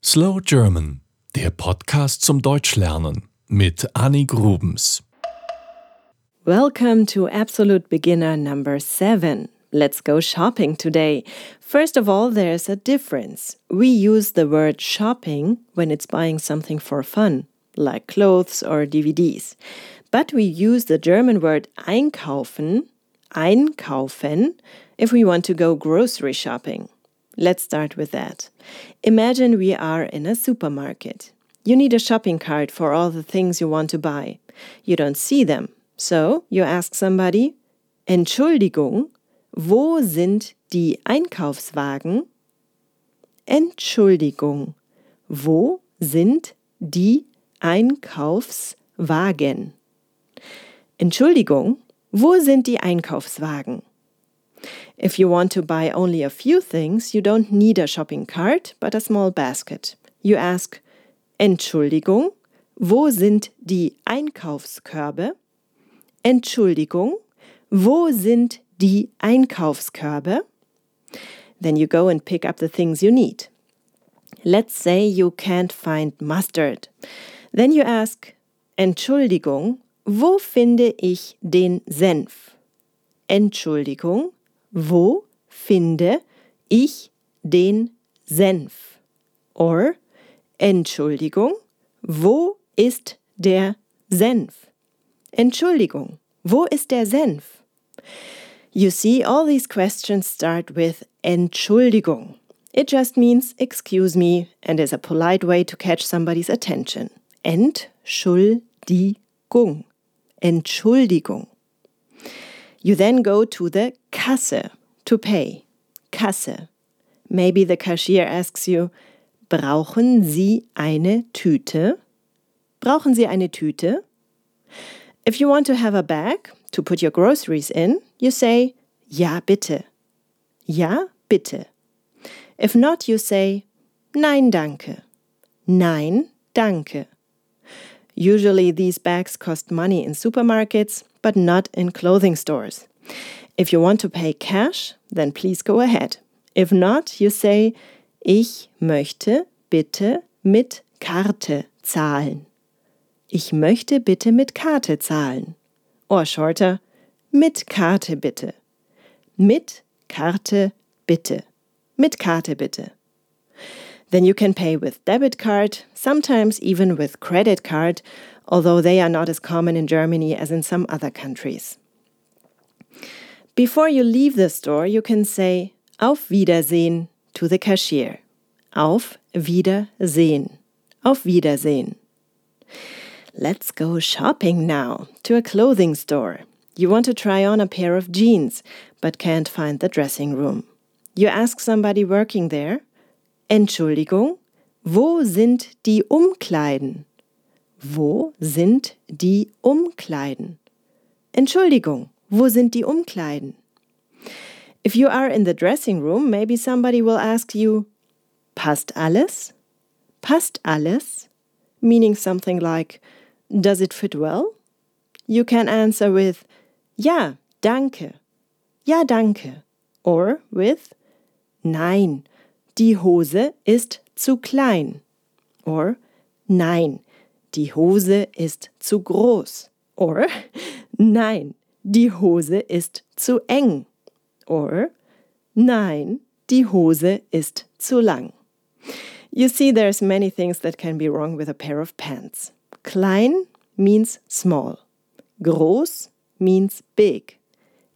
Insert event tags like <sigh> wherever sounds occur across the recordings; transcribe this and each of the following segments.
Slow German, der Podcast zum Deutschlernen mit Annik Rubens. Welcome to Absolute Beginner number seven. Let's go shopping today. First of all, there's a difference. We use the word shopping when it's buying something for fun, like clothes or DVDs. But we use the German word einkaufen, einkaufen, if we want to go grocery shopping. Let's start with that. Imagine we are in a supermarket. You need a shopping cart for all the things you want to buy. You don't see them, so you ask somebody, Entschuldigung, wo sind die Einkaufswagen? Entschuldigung, wo sind die Einkaufswagen? Entschuldigung, wo sind die Einkaufswagen? If you want to buy only a few things, you don't need a shopping cart, but a small basket. You ask, Entschuldigung, wo sind die Einkaufskörbe? Entschuldigung, wo sind die Einkaufskörbe? Then you go and pick up the things you need. Let's say you can't find mustard. Then you ask, Entschuldigung, wo finde ich den Senf? Entschuldigung, wo finde ich den Senf? Or, Entschuldigung, wo ist der Senf? Entschuldigung, wo ist der Senf? You see, all these questions start with Entschuldigung. It just means excuse me and is a polite way to catch somebody's attention. Entschuldigung. Entschuldigung. You then go to the Kasse to pay. Kasse. Maybe the cashier asks you, brauchen Sie eine Tüte? Brauchen Sie eine Tüte? If you want to have a bag to put your groceries in, you say, ja bitte. Ja bitte. If not, you say, nein danke. Nein danke. Usually, these bags cost money in supermarkets, but not in clothing stores. If you want to pay cash, then please go ahead. If not, you say, ich möchte bitte mit Karte zahlen. Ich möchte bitte mit Karte zahlen. Or shorter, mit Karte bitte. Mit Karte bitte. Mit Karte bitte. Then you can pay with debit card, sometimes even with credit card, although they are not as common in Germany as in some other countries. Before you leave the store, you can say Auf Wiedersehen to the cashier. Auf Wiedersehen. Auf Wiedersehen. Let's go shopping now to a clothing store. You want to try on a pair of jeans, but can't find the dressing room. You ask somebody working there, Entschuldigung, wo sind die Umkleiden? Wo sind die Umkleiden? Entschuldigung, wo sind die Umkleiden? If you are in the dressing room, maybe somebody will ask you, Passt alles? Passt alles? Meaning something like, Does it fit well? You can answer with, Ja, danke. Ja, danke. Or with, Nein, die Hose ist zu klein. Or, Nein, die Hose ist zu groß. Or, <laughs> Nein, die Hose ist zu eng. Or, nein, die Hose ist zu lang. You see, there's many things that can be wrong with a pair of pants. Klein means small. Groß means big.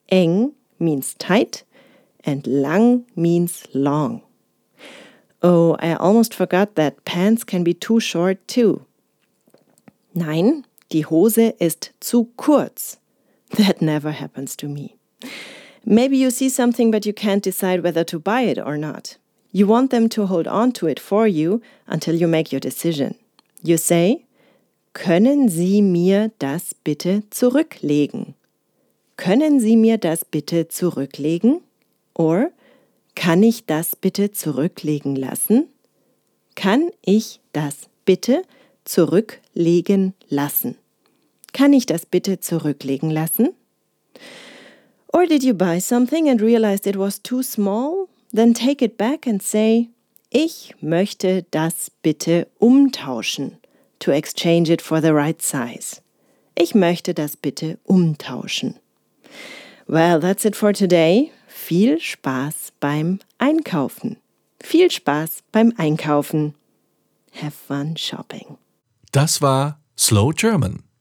Eng means tight. And lang means long. Oh, I almost forgot that pants can be too short too. Nein, die Hose ist zu kurz. That never happens to me. Maybe you see something but you can't decide whether to buy it or not. You want them to hold on to it for you until you make your decision. You say, Können Sie mir das bitte zurücklegen? Können Sie mir das bitte zurücklegen? Or, kann ich das bitte zurücklegen lassen? Kann ich das bitte zurücklegen lassen? Kann ich das bitte zurücklegen lassen? Or did you buy something and realized it was too small? Then take it back and say, Ich möchte das bitte umtauschen. To exchange it for the right size. Ich möchte das bitte umtauschen. Well, that's it for today. Viel Spaß beim Einkaufen. Viel Spaß beim Einkaufen. Have fun shopping. Das war Slow German,